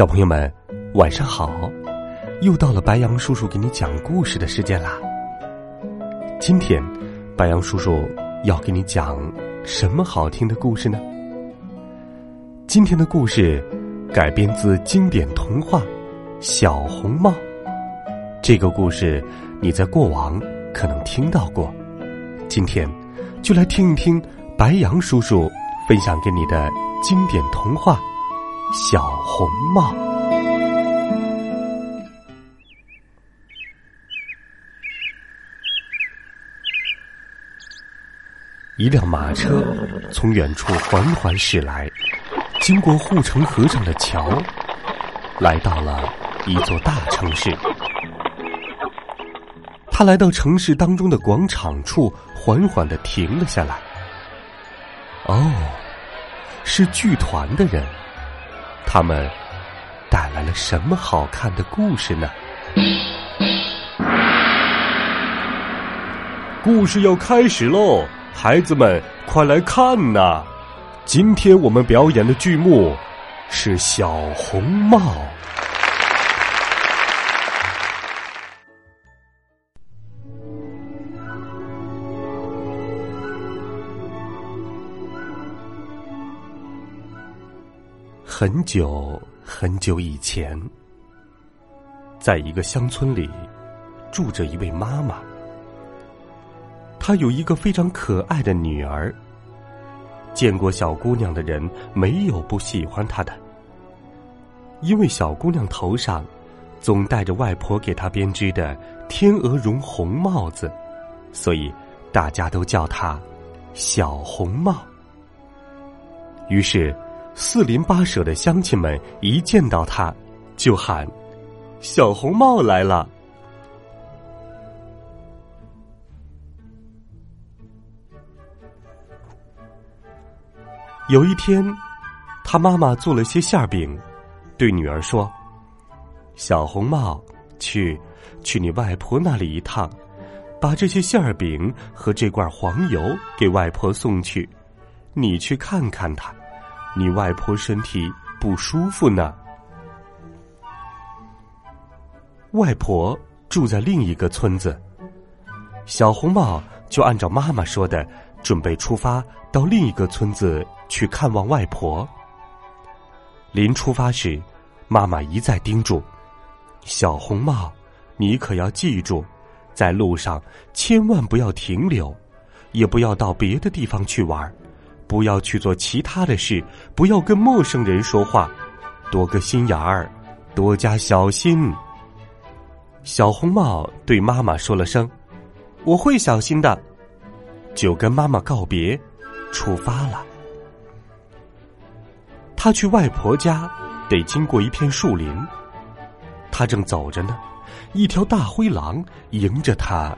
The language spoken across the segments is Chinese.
小朋友们，晚上好！又到了白羊叔叔给你讲故事的时间啦。今天，白羊叔叔要给你讲什么好听的故事呢？今天的故事改编自经典童话《小红帽》。这个故事你在过往可能听到过，今天就来听一听白羊叔叔分享给你的经典童话。小红帽。一辆马车从远处缓缓驶来，经过护城河上的桥，来到了一座大城市。他来到城市当中的广场处，缓缓的停了下来。哦，是剧团的人。他们带来了什么好看的故事呢？故事要开始喽，孩子们快来看呐！今天我们表演的剧目是《小红帽》。很久很久以前，在一个乡村里，住着一位妈妈。她有一个非常可爱的女儿。见过小姑娘的人，没有不喜欢她的。因为小姑娘头上总戴着外婆给她编织的天鹅绒红帽子，所以大家都叫她小红帽。于是。四邻八舍的乡亲们一见到他，就喊：“小红帽来了。”有一天，他妈妈做了些馅饼，对女儿说：“小红帽，去去你外婆那里一趟，把这些馅饼和这罐黄油给外婆送去，你去看看她。”你外婆身体不舒服呢。外婆住在另一个村子，小红帽就按照妈妈说的，准备出发到另一个村子去看望外婆。临出发时，妈妈一再叮嘱：“小红帽，你可要记住，在路上千万不要停留，也不要到别的地方去玩。”不要去做其他的事，不要跟陌生人说话，多个心眼儿，多加小心。小红帽对妈妈说了声：“我会小心的。”就跟妈妈告别，出发了。他去外婆家，得经过一片树林。他正走着呢，一条大灰狼迎着他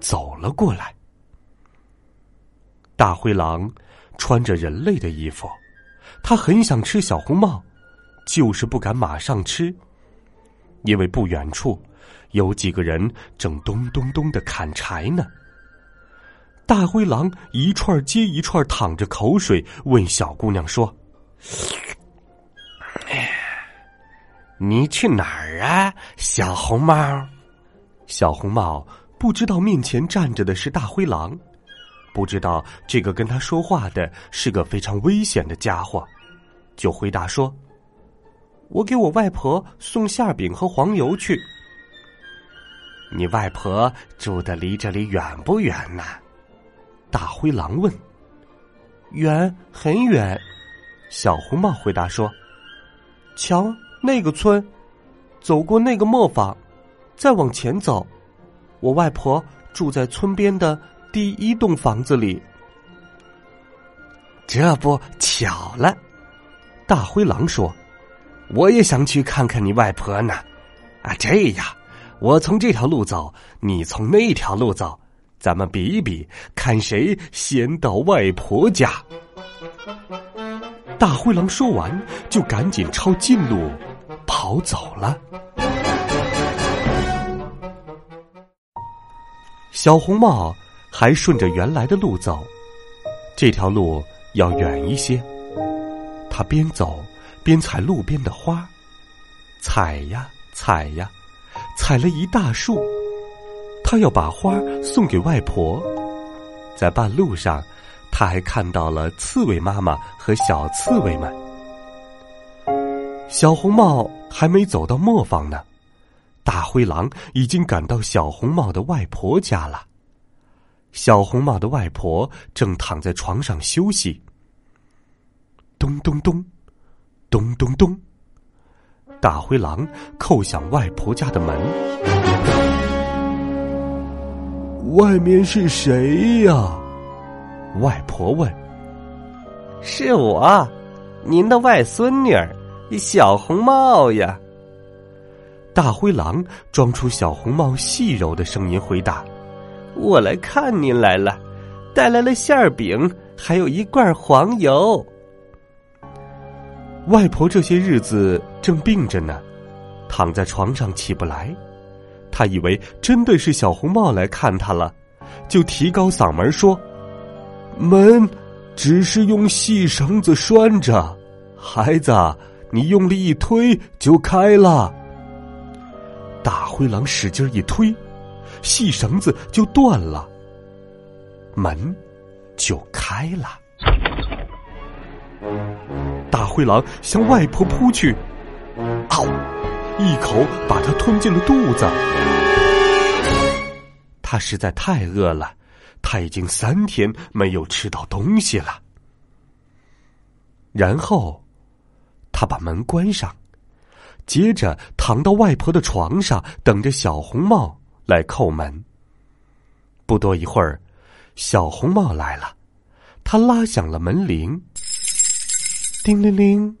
走了过来。大灰狼。穿着人类的衣服，他很想吃小红帽，就是不敢马上吃，因为不远处有几个人正咚咚咚的砍柴呢。大灰狼一串接一串淌着口水，问小姑娘说：“你去哪儿啊，小红帽？”小红帽不知道面前站着的是大灰狼。不知道这个跟他说话的是个非常危险的家伙，就回答说：“我给我外婆送馅饼和黄油去。”你外婆住的离这里远不远呢？大灰狼问。远，很远。小红帽回答说：“瞧那个村，走过那个磨坊，再往前走，我外婆住在村边的第一栋房子里。这不巧了，大灰狼说：“我也想去看看你外婆呢。”啊，这样，我从这条路走，你从那条路走，咱们比一比，看谁先到外婆家。大灰狼说完，就赶紧抄近路跑走了。小红帽还顺着原来的路走，这条路要远一些。他边走边采路边的花，采呀。采呀，采了一大束。他要把花送给外婆。在半路上，他还看到了刺猬妈妈和小刺猬们。小红帽还没走到磨坊呢，大灰狼已经赶到小红帽的外婆家了。小红帽的外婆正躺在床上休息。咚咚咚，咚咚咚。大灰狼叩响外婆家的门，外面是谁呀？外婆问。是我，您的外孙女儿小红帽呀。大灰狼装出小红帽细柔的声音回答：“我来看您来了，带来了馅儿饼，还有一罐黄油。”外婆这些日子正病着呢，躺在床上起不来。她以为真的是小红帽来看她了，就提高嗓门说：“门只是用细绳子拴着，孩子，你用力一推就开了。”大灰狼使劲一推，细绳子就断了，门就开了。大灰狼向外婆扑去，嗷！一口把它吞进了肚子。他实在太饿了，他已经三天没有吃到东西了。然后，他把门关上，接着躺到外婆的床上，等着小红帽来叩门。不多一会儿，小红帽来了，他拉响了门铃。叮铃铃，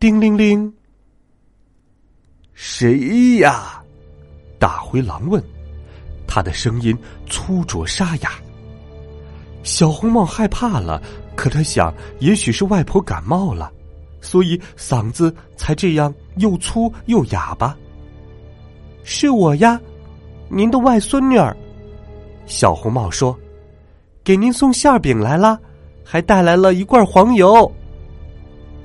叮铃铃。谁呀？大灰狼问。他的声音粗浊沙哑。小红帽害怕了，可他想，也许是外婆感冒了，所以嗓子才这样又粗又哑巴。是我呀，您的外孙女儿。小红帽说：“给您送馅饼来了，还带来了一罐黄油。”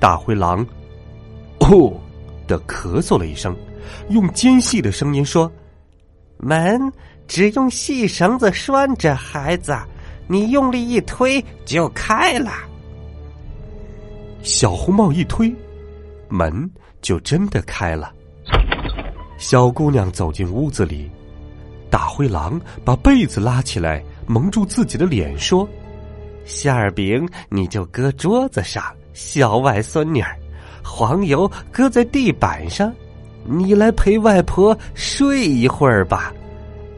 大灰狼“哦”的咳嗽了一声，用尖细的声音说：“门只用细绳子拴着，孩子，你用力一推就开了。”小红帽一推，门就真的开了。小姑娘走进屋子里，大灰狼把被子拉起来蒙住自己的脸，说：“馅饼你就搁桌子上。”小外孙女儿，黄油搁在地板上，你来陪外婆睡一会儿吧。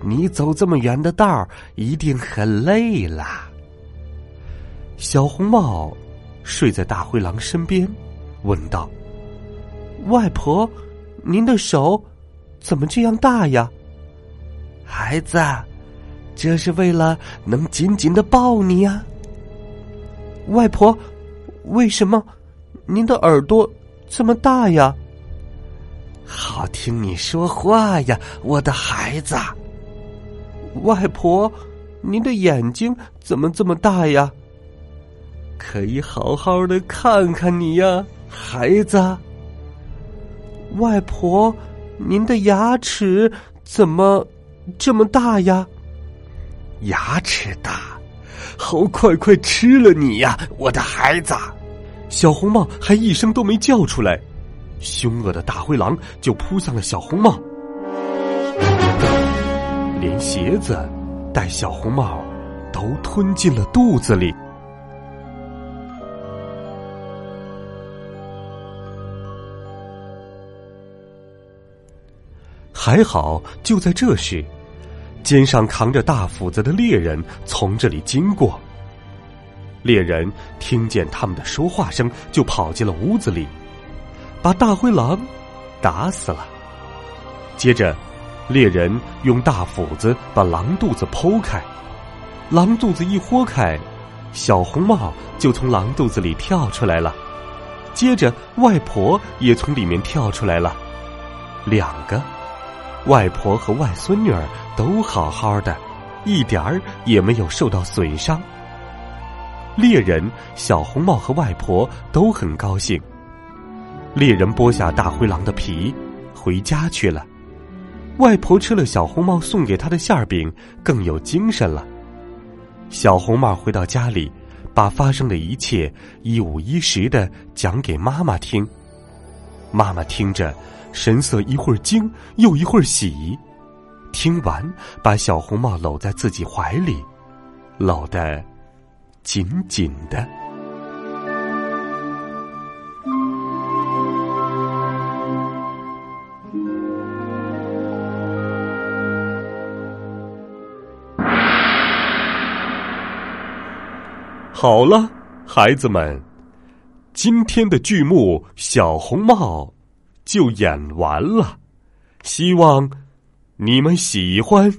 你走这么远的道儿一定很累了。小红帽睡在大灰狼身边，问道：“外婆，您的手怎么这样大呀？”孩子，这是为了能紧紧的抱你呀。外婆。为什么您的耳朵这么大呀？好听你说话呀，我的孩子。外婆，您的眼睛怎么这么大呀？可以好好的看看你呀，孩子。外婆，您的牙齿怎么这么大呀？牙齿大。好，快快吃了你呀，我的孩子！小红帽还一声都没叫出来，凶恶的大灰狼就扑向了小红帽，连鞋子带小红帽都吞进了肚子里。还好，就在这时，肩上扛着大斧子的猎人从这里经过。猎人听见他们的说话声，就跑进了屋子里，把大灰狼打死了。接着，猎人用大斧子把狼肚子剖开，狼肚子一豁开，小红帽就从狼肚子里跳出来了。接着，外婆也从里面跳出来了，两个外婆和外孙女儿都好好的，一点儿也没有受到损伤。猎人、小红帽和外婆都很高兴。猎人剥下大灰狼的皮，回家去了。外婆吃了小红帽送给她的馅儿饼，更有精神了。小红帽回到家里，把发生的一切一五一十的讲给妈妈听。妈妈听着，神色一会儿惊，又一会儿喜。听完，把小红帽搂在自己怀里，搂得。紧紧的。好了，孩子们，今天的剧目《小红帽》就演完了，希望你们喜欢。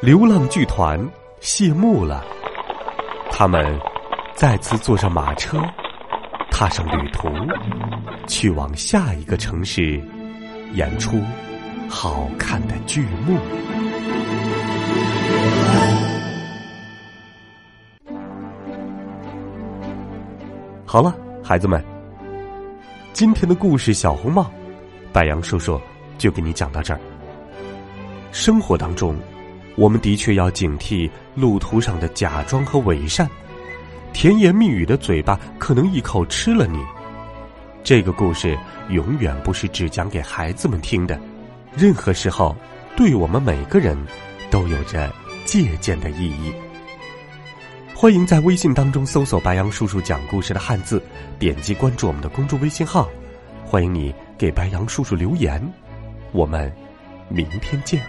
流浪剧团谢幕了，他们再次坐上马车，踏上旅途，去往下一个城市演出好看的剧目。好了，孩子们，今天的故事《小红帽》，白杨叔叔就给你讲到这儿。生活当中。我们的确要警惕路途上的假装和伪善，甜言蜜语的嘴巴可能一口吃了你。这个故事永远不是只讲给孩子们听的，任何时候对我们每个人都有着借鉴的意义。欢迎在微信当中搜索“白杨叔叔讲故事”的汉字，点击关注我们的公众微信号。欢迎你给白杨叔叔留言，我们明天见。